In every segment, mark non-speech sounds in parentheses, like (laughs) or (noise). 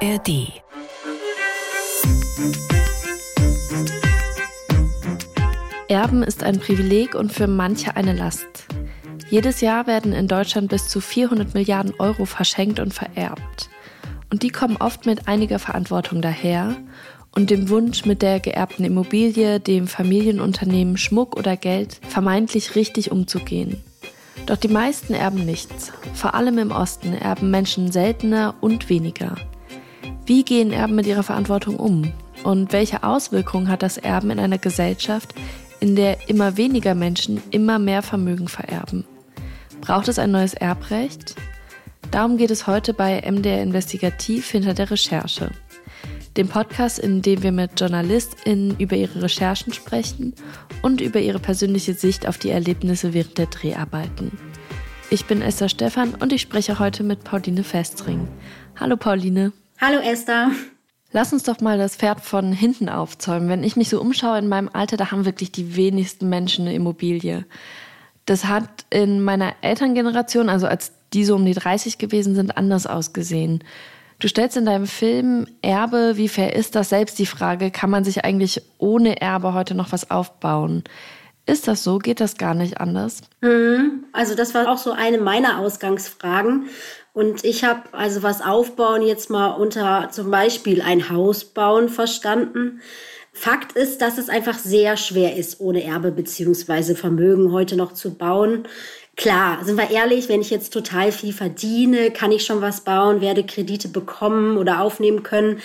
ARD. Erben ist ein Privileg und für manche eine Last. Jedes Jahr werden in Deutschland bis zu 400 Milliarden Euro verschenkt und vererbt. Und die kommen oft mit einiger Verantwortung daher und dem Wunsch, mit der geerbten Immobilie, dem Familienunternehmen, Schmuck oder Geld vermeintlich richtig umzugehen. Doch die meisten erben nichts. Vor allem im Osten erben Menschen seltener und weniger. Wie gehen Erben mit ihrer Verantwortung um? Und welche Auswirkungen hat das Erben in einer Gesellschaft, in der immer weniger Menschen immer mehr Vermögen vererben? Braucht es ein neues Erbrecht? Darum geht es heute bei MDR Investigativ hinter der Recherche dem Podcast, in dem wir mit JournalistInnen über ihre Recherchen sprechen und über ihre persönliche Sicht auf die Erlebnisse während der Dreharbeiten. Ich bin Esther Stephan und ich spreche heute mit Pauline Festring. Hallo Pauline. Hallo Esther. Lass uns doch mal das Pferd von hinten aufzäumen. Wenn ich mich so umschaue in meinem Alter, da haben wirklich die wenigsten Menschen eine Immobilie. Das hat in meiner Elterngeneration, also als die so um die 30 gewesen sind, anders ausgesehen. Du stellst in deinem Film Erbe, wie fair ist das? Selbst die Frage, kann man sich eigentlich ohne Erbe heute noch was aufbauen? Ist das so? Geht das gar nicht anders? Mhm. Also das war auch so eine meiner Ausgangsfragen. Und ich habe also was aufbauen jetzt mal unter zum Beispiel ein Haus bauen verstanden. Fakt ist, dass es einfach sehr schwer ist, ohne Erbe beziehungsweise Vermögen heute noch zu bauen. Klar, sind wir ehrlich, wenn ich jetzt total viel verdiene, kann ich schon was bauen, werde Kredite bekommen oder aufnehmen können.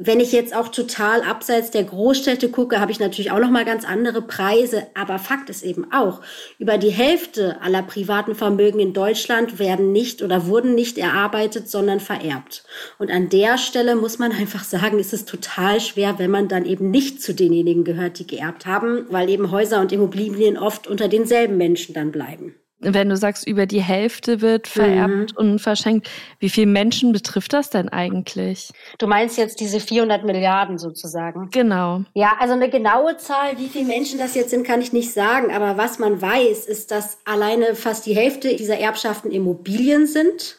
Wenn ich jetzt auch total abseits der Großstädte gucke, habe ich natürlich auch noch mal ganz andere Preise. Aber Fakt ist eben auch, über die Hälfte aller privaten Vermögen in Deutschland werden nicht oder wurden nicht erarbeitet, sondern vererbt. Und an der Stelle muss man einfach sagen, ist es total schwer, wenn man dann eben nicht zu denjenigen gehört, die geerbt haben, weil eben Häuser und Immobilien oft unter denselben Menschen dann bleiben wenn du sagst, über die Hälfte wird vererbt mhm. und verschenkt, wie viele Menschen betrifft das denn eigentlich? Du meinst jetzt diese 400 Milliarden sozusagen? Genau. Ja, also eine genaue Zahl, wie viele Menschen das jetzt sind, kann ich nicht sagen. Aber was man weiß, ist, dass alleine fast die Hälfte dieser Erbschaften Immobilien sind.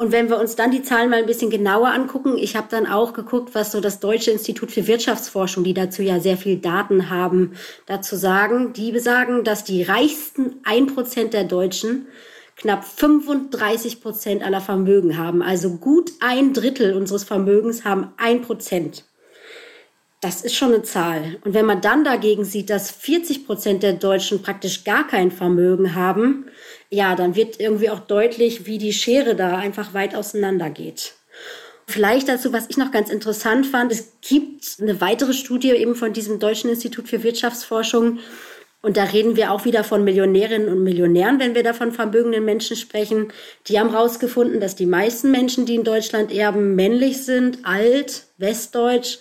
Und wenn wir uns dann die Zahlen mal ein bisschen genauer angucken, ich habe dann auch geguckt, was so das Deutsche Institut für Wirtschaftsforschung, die dazu ja sehr viel Daten haben, dazu sagen. Die besagen, dass die reichsten ein Prozent der Deutschen knapp 35 Prozent aller Vermögen haben. Also gut ein Drittel unseres Vermögens haben ein Prozent. Das ist schon eine Zahl. Und wenn man dann dagegen sieht, dass 40 Prozent der Deutschen praktisch gar kein Vermögen haben, ja, dann wird irgendwie auch deutlich, wie die Schere da einfach weit auseinander geht. Vielleicht dazu, was ich noch ganz interessant fand, es gibt eine weitere Studie eben von diesem Deutschen Institut für Wirtschaftsforschung. Und da reden wir auch wieder von Millionärinnen und Millionären, wenn wir da von vermögenden Menschen sprechen. Die haben herausgefunden, dass die meisten Menschen, die in Deutschland erben, männlich sind, alt, westdeutsch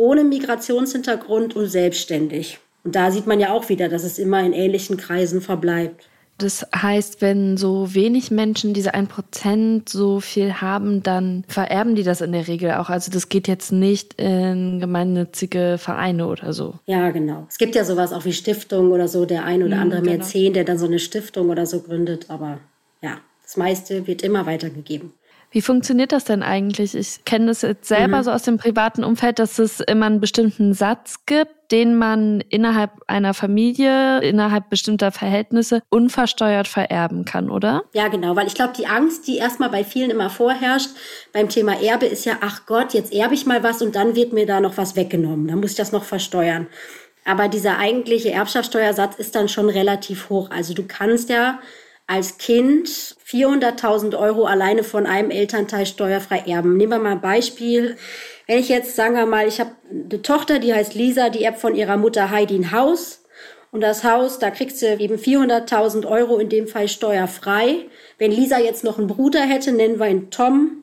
ohne Migrationshintergrund und selbstständig. Und da sieht man ja auch wieder, dass es immer in ähnlichen Kreisen verbleibt. Das heißt, wenn so wenig Menschen diese 1% so viel haben, dann vererben die das in der Regel auch. Also das geht jetzt nicht in gemeinnützige Vereine oder so. Ja, genau. Es gibt ja sowas auch wie Stiftung oder so, der ein oder mhm, andere genau. Mäzen, der dann so eine Stiftung oder so gründet. Aber ja, das meiste wird immer weitergegeben. Wie funktioniert das denn eigentlich? Ich kenne das jetzt selber mhm. so aus dem privaten Umfeld, dass es immer einen bestimmten Satz gibt, den man innerhalb einer Familie, innerhalb bestimmter Verhältnisse unversteuert vererben kann, oder? Ja, genau, weil ich glaube, die Angst, die erstmal bei vielen immer vorherrscht beim Thema Erbe, ist ja, ach Gott, jetzt erbe ich mal was und dann wird mir da noch was weggenommen. Dann muss ich das noch versteuern. Aber dieser eigentliche Erbschaftssteuersatz ist dann schon relativ hoch. Also du kannst ja als Kind 400.000 Euro alleine von einem Elternteil steuerfrei erben. Nehmen wir mal ein Beispiel. Wenn ich jetzt, sagen wir mal, ich habe eine Tochter, die heißt Lisa, die erbt von ihrer Mutter Heidi ein Haus. Und das Haus, da kriegt sie eben 400.000 Euro, in dem Fall steuerfrei. Wenn Lisa jetzt noch einen Bruder hätte, nennen wir ihn Tom,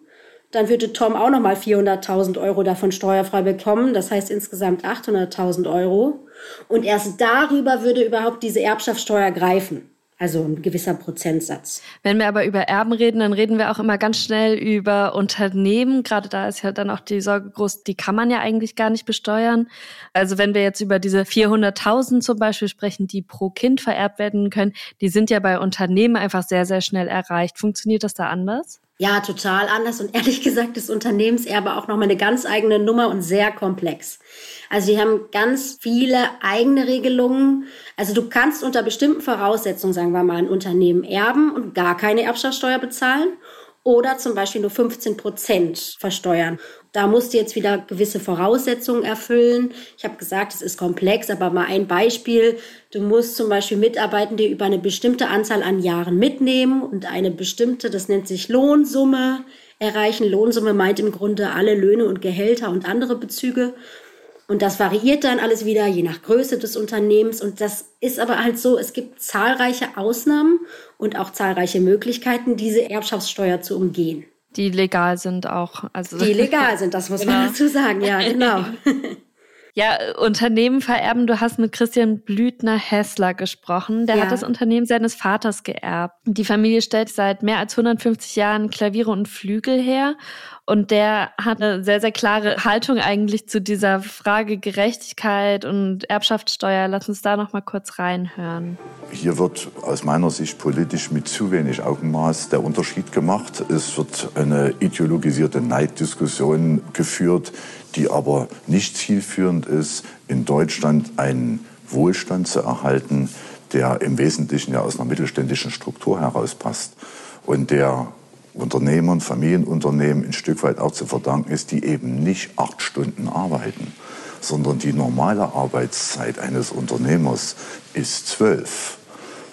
dann würde Tom auch nochmal 400.000 Euro davon steuerfrei bekommen. Das heißt insgesamt 800.000 Euro. Und erst darüber würde überhaupt diese Erbschaftssteuer greifen. Also ein gewisser Prozentsatz. Wenn wir aber über Erben reden, dann reden wir auch immer ganz schnell über Unternehmen. Gerade da ist ja dann auch die Sorge groß, die kann man ja eigentlich gar nicht besteuern. Also wenn wir jetzt über diese 400.000 zum Beispiel sprechen, die pro Kind vererbt werden können, die sind ja bei Unternehmen einfach sehr, sehr schnell erreicht. Funktioniert das da anders? Ja, total anders und (laughs) ehrlich gesagt ist Unternehmenserbe auch nochmal eine ganz eigene Nummer und sehr komplex. Also die haben ganz viele eigene Regelungen. Also du kannst unter bestimmten Voraussetzungen, sagen wir mal, ein Unternehmen erben und gar keine Erbschaftssteuer bezahlen oder zum Beispiel nur 15 Prozent versteuern. Da musst du jetzt wieder gewisse Voraussetzungen erfüllen. Ich habe gesagt, es ist komplex, aber mal ein Beispiel. Du musst zum Beispiel Mitarbeitende über eine bestimmte Anzahl an Jahren mitnehmen und eine bestimmte, das nennt sich Lohnsumme, erreichen. Lohnsumme meint im Grunde alle Löhne und Gehälter und andere Bezüge. Und das variiert dann alles wieder je nach Größe des Unternehmens. Und das ist aber halt so, es gibt zahlreiche Ausnahmen und auch zahlreiche Möglichkeiten, diese Erbschaftssteuer zu umgehen. Die legal sind auch. Also die legal sind, das muss genau. man dazu sagen, ja, (laughs) genau. Ja, Unternehmen vererben. Du hast mit Christian Blüthner-Hessler gesprochen. Der ja. hat das Unternehmen seines Vaters geerbt. Die Familie stellt seit mehr als 150 Jahren Klaviere und Flügel her. Und der hat eine sehr, sehr klare Haltung eigentlich zu dieser Frage Gerechtigkeit und Erbschaftssteuer. Lass uns da noch mal kurz reinhören. Hier wird aus meiner Sicht politisch mit zu wenig Augenmaß der Unterschied gemacht. Es wird eine ideologisierte Neiddiskussion geführt, die aber nicht zielführend ist, in Deutschland einen Wohlstand zu erhalten, der im Wesentlichen ja aus einer mittelständischen Struktur herauspasst und der Unternehmern, Familienunternehmen ein Stück weit auch zu verdanken ist, die eben nicht acht Stunden arbeiten, sondern die normale Arbeitszeit eines Unternehmers ist zwölf.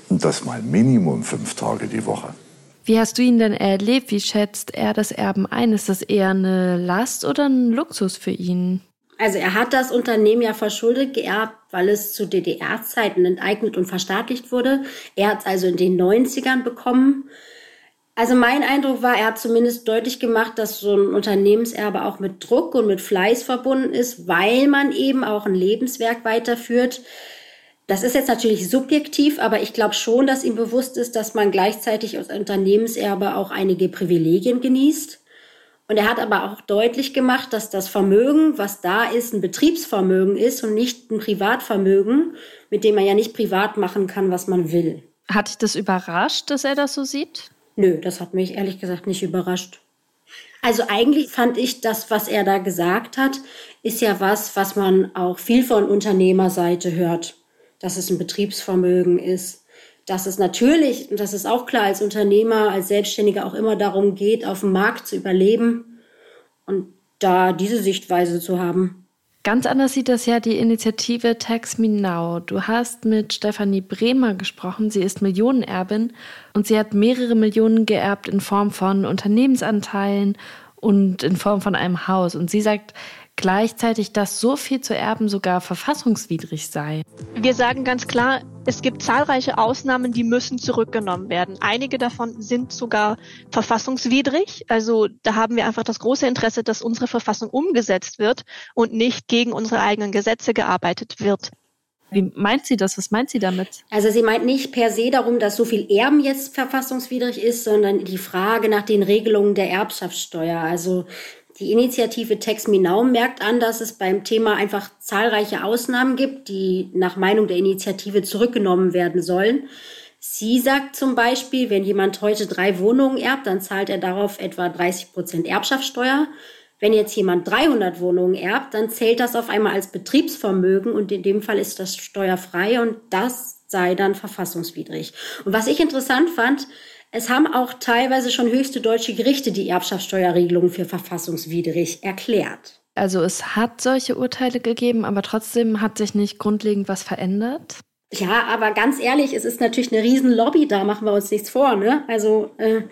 Und das mal Minimum fünf Tage die Woche. Wie hast du ihn denn erlebt? Wie schätzt er das Erben ein? Ist das eher eine Last oder ein Luxus für ihn? Also er hat das Unternehmen ja verschuldet geerbt, weil es zu DDR-Zeiten enteignet und verstaatlicht wurde. Er hat es also in den 90ern bekommen. Also mein Eindruck war, er hat zumindest deutlich gemacht, dass so ein Unternehmenserbe auch mit Druck und mit Fleiß verbunden ist, weil man eben auch ein Lebenswerk weiterführt. Das ist jetzt natürlich subjektiv, aber ich glaube schon, dass ihm bewusst ist, dass man gleichzeitig als Unternehmenserbe auch einige Privilegien genießt. Und er hat aber auch deutlich gemacht, dass das Vermögen, was da ist, ein Betriebsvermögen ist und nicht ein Privatvermögen, mit dem man ja nicht privat machen kann, was man will. Hat dich das überrascht, dass er das so sieht? Nö, das hat mich ehrlich gesagt nicht überrascht. Also eigentlich fand ich das, was er da gesagt hat, ist ja was, was man auch viel von Unternehmerseite hört dass es ein Betriebsvermögen ist, dass es natürlich, und das ist auch klar, als Unternehmer, als Selbstständiger auch immer darum geht, auf dem Markt zu überleben und da diese Sichtweise zu haben. Ganz anders sieht das ja die Initiative Tax Me Now. Du hast mit Stefanie Bremer gesprochen. Sie ist Millionenerbin und sie hat mehrere Millionen geerbt in Form von Unternehmensanteilen und in Form von einem Haus. Und sie sagt, gleichzeitig, dass so viel zu erben sogar verfassungswidrig sei. Wir sagen ganz klar, es gibt zahlreiche Ausnahmen, die müssen zurückgenommen werden. Einige davon sind sogar verfassungswidrig. Also da haben wir einfach das große Interesse, dass unsere Verfassung umgesetzt wird und nicht gegen unsere eigenen Gesetze gearbeitet wird. Wie meint sie das? Was meint sie damit? Also sie meint nicht per se darum, dass so viel Erben jetzt verfassungswidrig ist, sondern die Frage nach den Regelungen der Erbschaftssteuer. Also die Initiative Text Me Now merkt an, dass es beim Thema einfach zahlreiche Ausnahmen gibt, die nach Meinung der Initiative zurückgenommen werden sollen. Sie sagt zum Beispiel, wenn jemand heute drei Wohnungen erbt, dann zahlt er darauf etwa 30 Prozent Erbschaftssteuer. Wenn jetzt jemand 300 Wohnungen erbt, dann zählt das auf einmal als Betriebsvermögen und in dem Fall ist das steuerfrei und das sei dann verfassungswidrig. Und was ich interessant fand, es haben auch teilweise schon höchste deutsche Gerichte die Erbschaftssteuerregelung für verfassungswidrig erklärt. Also es hat solche Urteile gegeben, aber trotzdem hat sich nicht grundlegend was verändert. Ja, aber ganz ehrlich, es ist natürlich eine Riesenlobby, da machen wir uns nichts vor. Ne? Also äh,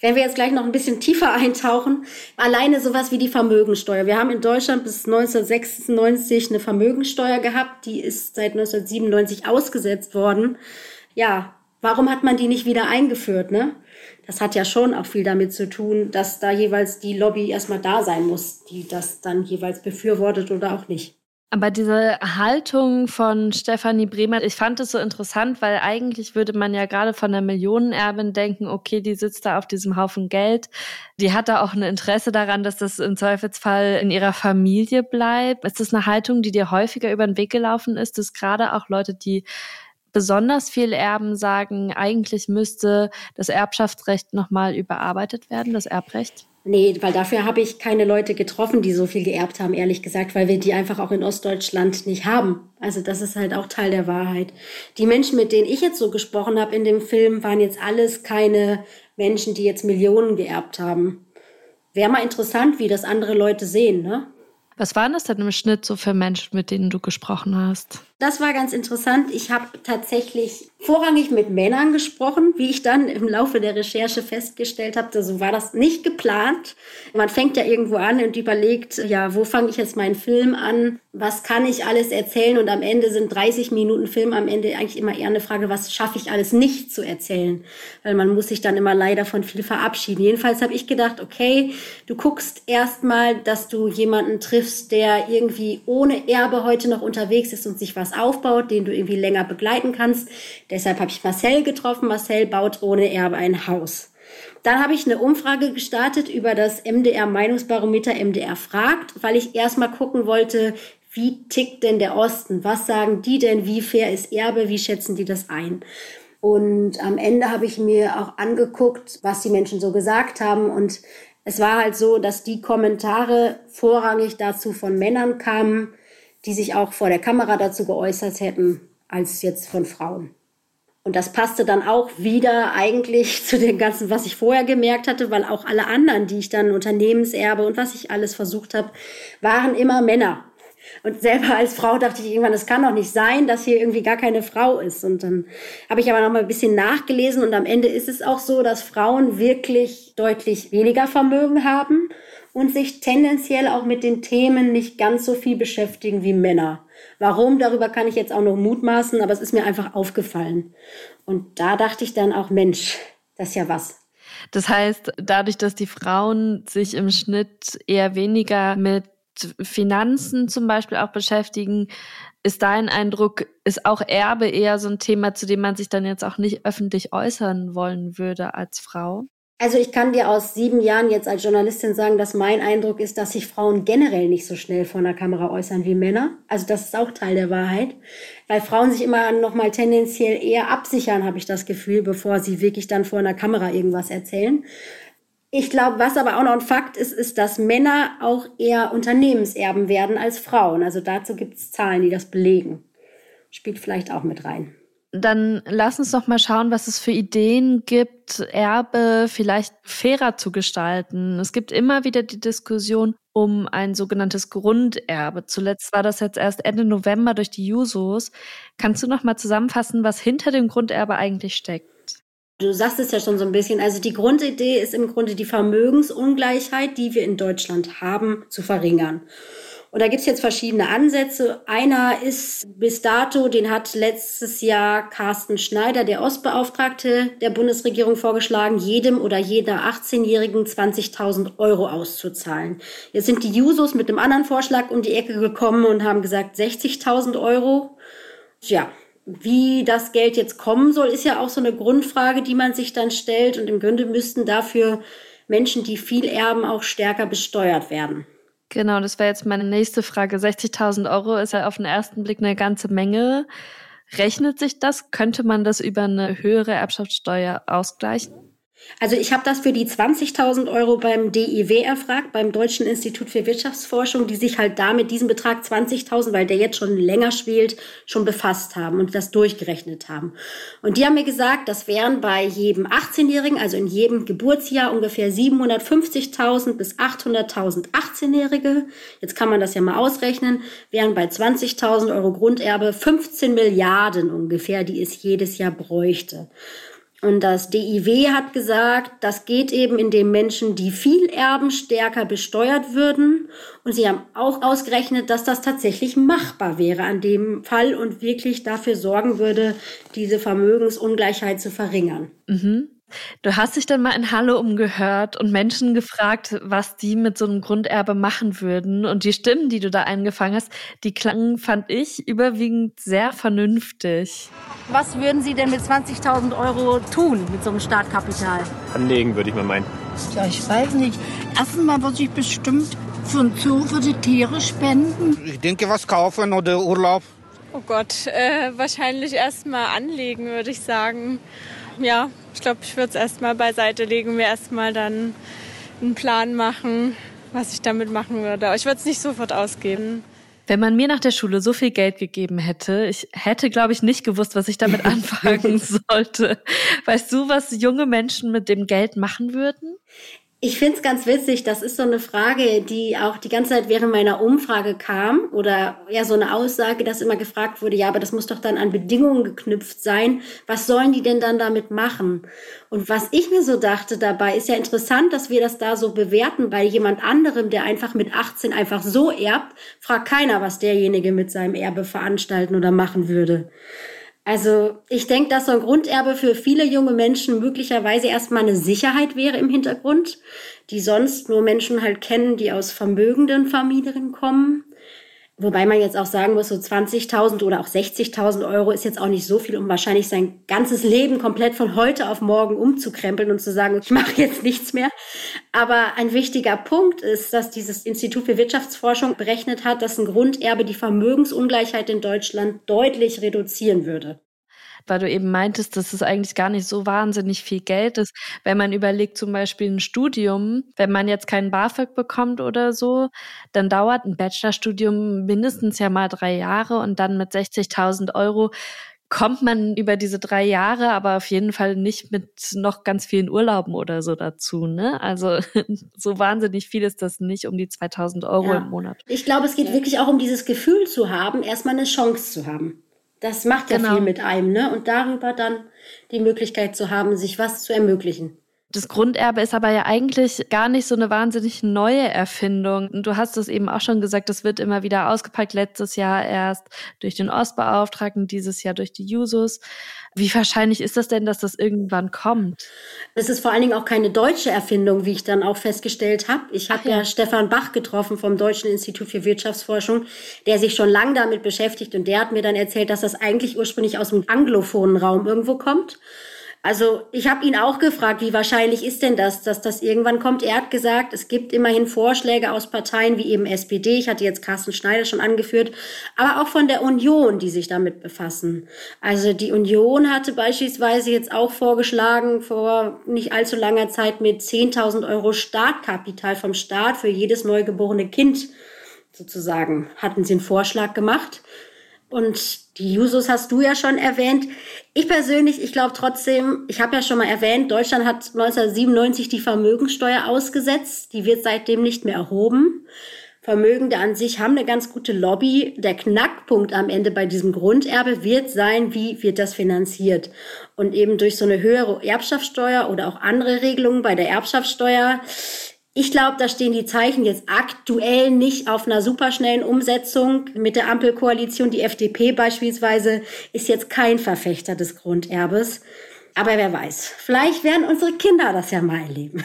wenn wir jetzt gleich noch ein bisschen tiefer (laughs) eintauchen, alleine sowas wie die Vermögensteuer. Wir haben in Deutschland bis 1996 eine Vermögensteuer gehabt, die ist seit 1997 ausgesetzt worden. Ja, Warum hat man die nicht wieder eingeführt, ne? Das hat ja schon auch viel damit zu tun, dass da jeweils die Lobby erstmal da sein muss, die das dann jeweils befürwortet oder auch nicht. Aber diese Haltung von Stefanie Bremer, ich fand es so interessant, weil eigentlich würde man ja gerade von der Millionenerbin denken, okay, die sitzt da auf diesem Haufen Geld. Die hat da auch ein Interesse daran, dass das im Zweifelsfall in ihrer Familie bleibt. Ist das eine Haltung, die dir häufiger über den Weg gelaufen ist, dass gerade auch Leute, die besonders viel Erben sagen, eigentlich müsste das Erbschaftsrecht nochmal überarbeitet werden, das Erbrecht? Nee, weil dafür habe ich keine Leute getroffen, die so viel geerbt haben, ehrlich gesagt, weil wir die einfach auch in Ostdeutschland nicht haben. Also das ist halt auch Teil der Wahrheit. Die Menschen, mit denen ich jetzt so gesprochen habe in dem Film, waren jetzt alles keine Menschen, die jetzt Millionen geerbt haben. Wäre mal interessant, wie das andere Leute sehen, ne? Was waren das denn im Schnitt so für Menschen, mit denen du gesprochen hast? Das war ganz interessant. Ich habe tatsächlich vorrangig mit Männern gesprochen, wie ich dann im Laufe der Recherche festgestellt habe. So war das nicht geplant. Man fängt ja irgendwo an und überlegt, ja, wo fange ich jetzt meinen Film an? Was kann ich alles erzählen? Und am Ende sind 30 Minuten Film am Ende eigentlich immer eher eine Frage, was schaffe ich alles nicht zu erzählen? Weil man muss sich dann immer leider von viel verabschieden. Jedenfalls habe ich gedacht, okay, du guckst erstmal, dass du jemanden triffst, der irgendwie ohne Erbe heute noch unterwegs ist und sich was aufbaut, den du irgendwie länger begleiten kannst Deshalb habe ich Marcel getroffen. Marcel baut ohne Erbe ein Haus. Dann habe ich eine Umfrage gestartet über das MDR Meinungsbarometer MDR fragt, weil ich erstmal gucken wollte, wie tickt denn der Osten? Was sagen die denn? Wie fair ist Erbe? Wie schätzen die das ein? Und am Ende habe ich mir auch angeguckt, was die Menschen so gesagt haben. Und es war halt so, dass die Kommentare vorrangig dazu von Männern kamen, die sich auch vor der Kamera dazu geäußert hätten, als jetzt von Frauen. Und das passte dann auch wieder eigentlich (laughs) zu dem Ganzen, was ich vorher gemerkt hatte, weil auch alle anderen, die ich dann Unternehmenserbe und was ich alles versucht habe, waren immer Männer. Und selber als Frau dachte ich irgendwann, es kann doch nicht sein, dass hier irgendwie gar keine Frau ist. Und dann habe ich aber noch mal ein bisschen nachgelesen und am Ende ist es auch so, dass Frauen wirklich deutlich weniger Vermögen haben und sich tendenziell auch mit den Themen nicht ganz so viel beschäftigen wie Männer. Warum, darüber kann ich jetzt auch noch mutmaßen, aber es ist mir einfach aufgefallen. Und da dachte ich dann auch, Mensch, das ist ja was. Das heißt, dadurch, dass die Frauen sich im Schnitt eher weniger mit Finanzen zum Beispiel auch beschäftigen, ist dein Eindruck, ist auch Erbe eher so ein Thema, zu dem man sich dann jetzt auch nicht öffentlich äußern wollen würde als Frau? Also ich kann dir aus sieben Jahren jetzt als Journalistin sagen, dass mein Eindruck ist, dass sich Frauen generell nicht so schnell vor einer Kamera äußern wie Männer. Also das ist auch Teil der Wahrheit, weil Frauen sich immer noch mal tendenziell eher absichern, habe ich das Gefühl, bevor sie wirklich dann vor einer Kamera irgendwas erzählen. Ich glaube, was aber auch noch ein Fakt ist, ist, dass Männer auch eher Unternehmenserben werden als Frauen. Also dazu gibt es Zahlen, die das belegen. Spielt vielleicht auch mit rein. Dann lass uns doch mal schauen, was es für Ideen gibt, Erbe vielleicht fairer zu gestalten. Es gibt immer wieder die Diskussion um ein sogenanntes Grunderbe. Zuletzt war das jetzt erst Ende November durch die Jusos. Kannst du noch mal zusammenfassen, was hinter dem Grunderbe eigentlich steckt? Du sagst es ja schon so ein bisschen. Also die Grundidee ist im Grunde die Vermögensungleichheit, die wir in Deutschland haben, zu verringern. Und da gibt's jetzt verschiedene Ansätze. Einer ist bis dato, den hat letztes Jahr Carsten Schneider, der Ostbeauftragte der Bundesregierung, vorgeschlagen, jedem oder jeder 18-Jährigen 20.000 Euro auszuzahlen. Jetzt sind die Jusos mit einem anderen Vorschlag um die Ecke gekommen und haben gesagt 60.000 Euro. Ja, wie das Geld jetzt kommen soll, ist ja auch so eine Grundfrage, die man sich dann stellt. Und im Grunde müssten dafür Menschen, die viel erben, auch stärker besteuert werden. Genau, das wäre jetzt meine nächste Frage. 60.000 Euro ist ja auf den ersten Blick eine ganze Menge. Rechnet sich das? Könnte man das über eine höhere Erbschaftssteuer ausgleichen? Also ich habe das für die 20.000 Euro beim DIW erfragt, beim Deutschen Institut für Wirtschaftsforschung, die sich halt da mit diesem Betrag 20.000, weil der jetzt schon länger schwelt, schon befasst haben und das durchgerechnet haben. Und die haben mir gesagt, das wären bei jedem 18-Jährigen, also in jedem Geburtsjahr ungefähr 750.000 bis 800.000 18-Jährige. Jetzt kann man das ja mal ausrechnen, wären bei 20.000 Euro Grunderbe 15 Milliarden ungefähr, die es jedes Jahr bräuchte. Und das DIW hat gesagt, das geht eben, indem Menschen, die viel erben, stärker besteuert würden. Und sie haben auch ausgerechnet, dass das tatsächlich machbar wäre an dem Fall und wirklich dafür sorgen würde, diese Vermögensungleichheit zu verringern. Mhm. Du hast dich dann mal in Halle umgehört und Menschen gefragt, was die mit so einem Grunderbe machen würden. Und die Stimmen, die du da eingefangen hast, die klangen, fand ich, überwiegend sehr vernünftig. Was würden Sie denn mit 20.000 Euro tun mit so einem Startkapital? Anlegen, würde ich mal meinen. Ja, ich weiß nicht. Erstens mal würde ich bestimmt für einen Zoo für die Tiere spenden. Ich denke, was kaufen oder Urlaub Oh Gott, äh, wahrscheinlich erstmal anlegen, würde ich sagen. Ja, ich glaube, ich würde es erstmal beiseite legen, mir erstmal dann einen Plan machen, was ich damit machen würde. Aber ich würde es nicht sofort ausgeben. Wenn man mir nach der Schule so viel Geld gegeben hätte, ich hätte, glaube ich, nicht gewusst, was ich damit (laughs) anfangen sollte. Weißt du, was junge Menschen mit dem Geld machen würden? Ich finde es ganz witzig, das ist so eine Frage, die auch die ganze Zeit während meiner Umfrage kam oder ja so eine Aussage, dass immer gefragt wurde, ja, aber das muss doch dann an Bedingungen geknüpft sein. Was sollen die denn dann damit machen? Und was ich mir so dachte dabei, ist ja interessant, dass wir das da so bewerten bei jemand anderem, der einfach mit 18 einfach so erbt, fragt keiner, was derjenige mit seinem Erbe veranstalten oder machen würde. Also ich denke, dass so ein Grunderbe für viele junge Menschen möglicherweise erstmal eine Sicherheit wäre im Hintergrund, die sonst nur Menschen halt kennen, die aus vermögenden Familien kommen. Wobei man jetzt auch sagen muss, so 20.000 oder auch 60.000 Euro ist jetzt auch nicht so viel, um wahrscheinlich sein ganzes Leben komplett von heute auf morgen umzukrempeln und zu sagen, ich mache jetzt nichts mehr. Aber ein wichtiger Punkt ist, dass dieses Institut für Wirtschaftsforschung berechnet hat, dass ein Grunderbe die Vermögensungleichheit in Deutschland deutlich reduzieren würde weil du eben meintest, dass es eigentlich gar nicht so wahnsinnig viel Geld ist. Wenn man überlegt, zum Beispiel ein Studium, wenn man jetzt keinen BAföG bekommt oder so, dann dauert ein Bachelorstudium mindestens ja mal drei Jahre und dann mit 60.000 Euro kommt man über diese drei Jahre, aber auf jeden Fall nicht mit noch ganz vielen Urlauben oder so dazu. Ne? Also (laughs) so wahnsinnig viel ist das nicht um die 2000 Euro ja. im Monat. Ich glaube, es geht ja. wirklich auch um dieses Gefühl zu haben, erstmal eine Chance zu haben. Das macht ja genau. viel mit einem, ne? Und darüber dann die Möglichkeit zu haben, sich was zu ermöglichen. Das Grunderbe ist aber ja eigentlich gar nicht so eine wahnsinnig neue Erfindung. Und du hast es eben auch schon gesagt, das wird immer wieder ausgepackt. Letztes Jahr erst durch den Ostbeauftragten, dieses Jahr durch die Jusos. Wie wahrscheinlich ist das denn, dass das irgendwann kommt? Es ist vor allen Dingen auch keine deutsche Erfindung, wie ich dann auch festgestellt habe. Ich habe ja. ja Stefan Bach getroffen vom Deutschen Institut für Wirtschaftsforschung, der sich schon lange damit beschäftigt und der hat mir dann erzählt, dass das eigentlich ursprünglich aus dem anglophonen Raum irgendwo kommt also ich habe ihn auch gefragt, wie wahrscheinlich ist denn das, dass das irgendwann kommt. Er hat gesagt, es gibt immerhin Vorschläge aus Parteien wie eben SPD, ich hatte jetzt Carsten Schneider schon angeführt, aber auch von der Union, die sich damit befassen. Also die Union hatte beispielsweise jetzt auch vorgeschlagen, vor nicht allzu langer Zeit mit 10.000 Euro Startkapital vom Staat für jedes neugeborene Kind sozusagen, hatten sie einen Vorschlag gemacht. Und die Jusos hast du ja schon erwähnt. Ich persönlich, ich glaube trotzdem, ich habe ja schon mal erwähnt, Deutschland hat 1997 die Vermögensteuer ausgesetzt. Die wird seitdem nicht mehr erhoben. Vermögende an sich haben eine ganz gute Lobby. Der Knackpunkt am Ende bei diesem Grunderbe wird sein, wie wird das finanziert. Und eben durch so eine höhere Erbschaftssteuer oder auch andere Regelungen bei der Erbschaftssteuer ich glaube, da stehen die Zeichen jetzt aktuell nicht auf einer superschnellen Umsetzung mit der Ampelkoalition. Die FDP beispielsweise ist jetzt kein Verfechter des Grunderbes. Aber wer weiß, vielleicht werden unsere Kinder das ja mal erleben.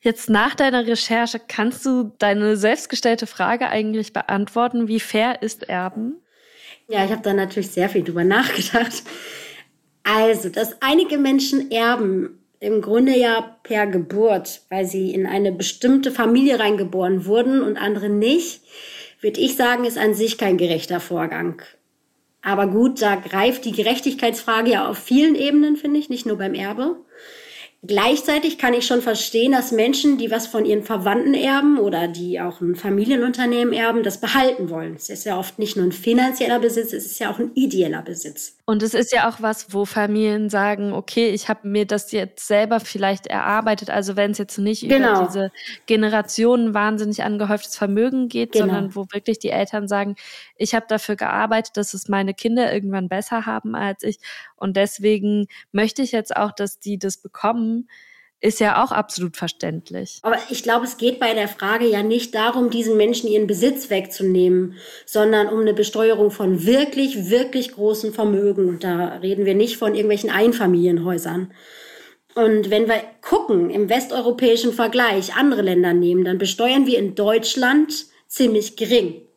Jetzt nach deiner Recherche kannst du deine selbstgestellte Frage eigentlich beantworten, wie fair ist Erben? Ja, ich habe da natürlich sehr viel drüber nachgedacht. Also, dass einige Menschen erben, im Grunde ja per Geburt, weil sie in eine bestimmte Familie reingeboren wurden und andere nicht, würde ich sagen, ist an sich kein gerechter Vorgang. Aber gut, da greift die Gerechtigkeitsfrage ja auf vielen Ebenen, finde ich, nicht nur beim Erbe. Gleichzeitig kann ich schon verstehen, dass Menschen, die was von ihren Verwandten erben oder die auch ein Familienunternehmen erben, das behalten wollen. Es ist ja oft nicht nur ein finanzieller Besitz, es ist ja auch ein ideeller Besitz. Und es ist ja auch was, wo Familien sagen, okay, ich habe mir das jetzt selber vielleicht erarbeitet. Also wenn es jetzt nicht genau. über diese Generationen wahnsinnig angehäuftes Vermögen geht, genau. sondern wo wirklich die Eltern sagen, ich habe dafür gearbeitet, dass es meine Kinder irgendwann besser haben als ich. Und deswegen möchte ich jetzt auch, dass die das bekommen, ist ja auch absolut verständlich. Aber ich glaube, es geht bei der Frage ja nicht darum, diesen Menschen ihren Besitz wegzunehmen, sondern um eine Besteuerung von wirklich, wirklich großen Vermögen. Und da reden wir nicht von irgendwelchen Einfamilienhäusern. Und wenn wir gucken, im westeuropäischen Vergleich andere Länder nehmen, dann besteuern wir in Deutschland ziemlich gering.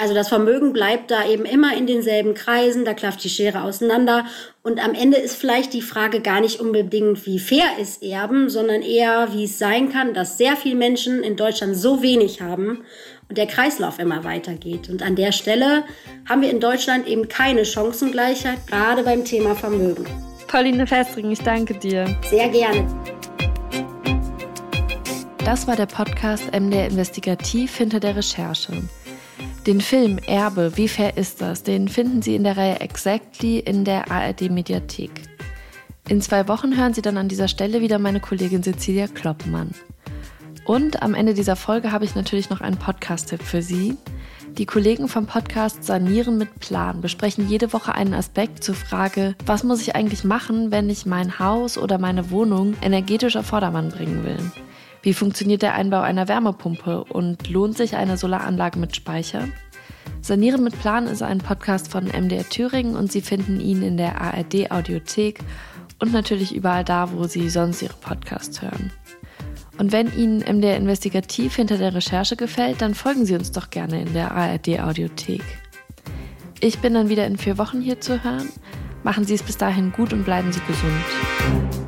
Also das Vermögen bleibt da eben immer in denselben Kreisen, da klafft die Schere auseinander. Und am Ende ist vielleicht die Frage gar nicht unbedingt, wie fair ist Erben, sondern eher, wie es sein kann, dass sehr viele Menschen in Deutschland so wenig haben und der Kreislauf immer weitergeht. Und an der Stelle haben wir in Deutschland eben keine Chancengleichheit, gerade beim Thema Vermögen. Pauline Festring, ich danke dir. Sehr gerne. Das war der Podcast MDR Investigativ hinter der Recherche. Den Film Erbe, wie fair ist das? Den finden Sie in der Reihe Exactly in der ARD Mediathek. In zwei Wochen hören Sie dann an dieser Stelle wieder meine Kollegin Cecilia Kloppmann. Und am Ende dieser Folge habe ich natürlich noch einen Podcast-Tipp für Sie. Die Kollegen vom Podcast Sanieren mit Plan besprechen jede Woche einen Aspekt zur Frage, was muss ich eigentlich machen, wenn ich mein Haus oder meine Wohnung energetisch auf Vordermann bringen will? Wie funktioniert der Einbau einer Wärmepumpe und lohnt sich eine Solaranlage mit Speicher? Sanieren mit Plan ist ein Podcast von MDR Thüringen und Sie finden ihn in der ARD Audiothek und natürlich überall da, wo Sie sonst Ihre Podcasts hören. Und wenn Ihnen MDR Investigativ hinter der Recherche gefällt, dann folgen Sie uns doch gerne in der ARD Audiothek. Ich bin dann wieder in vier Wochen hier zu hören. Machen Sie es bis dahin gut und bleiben Sie gesund.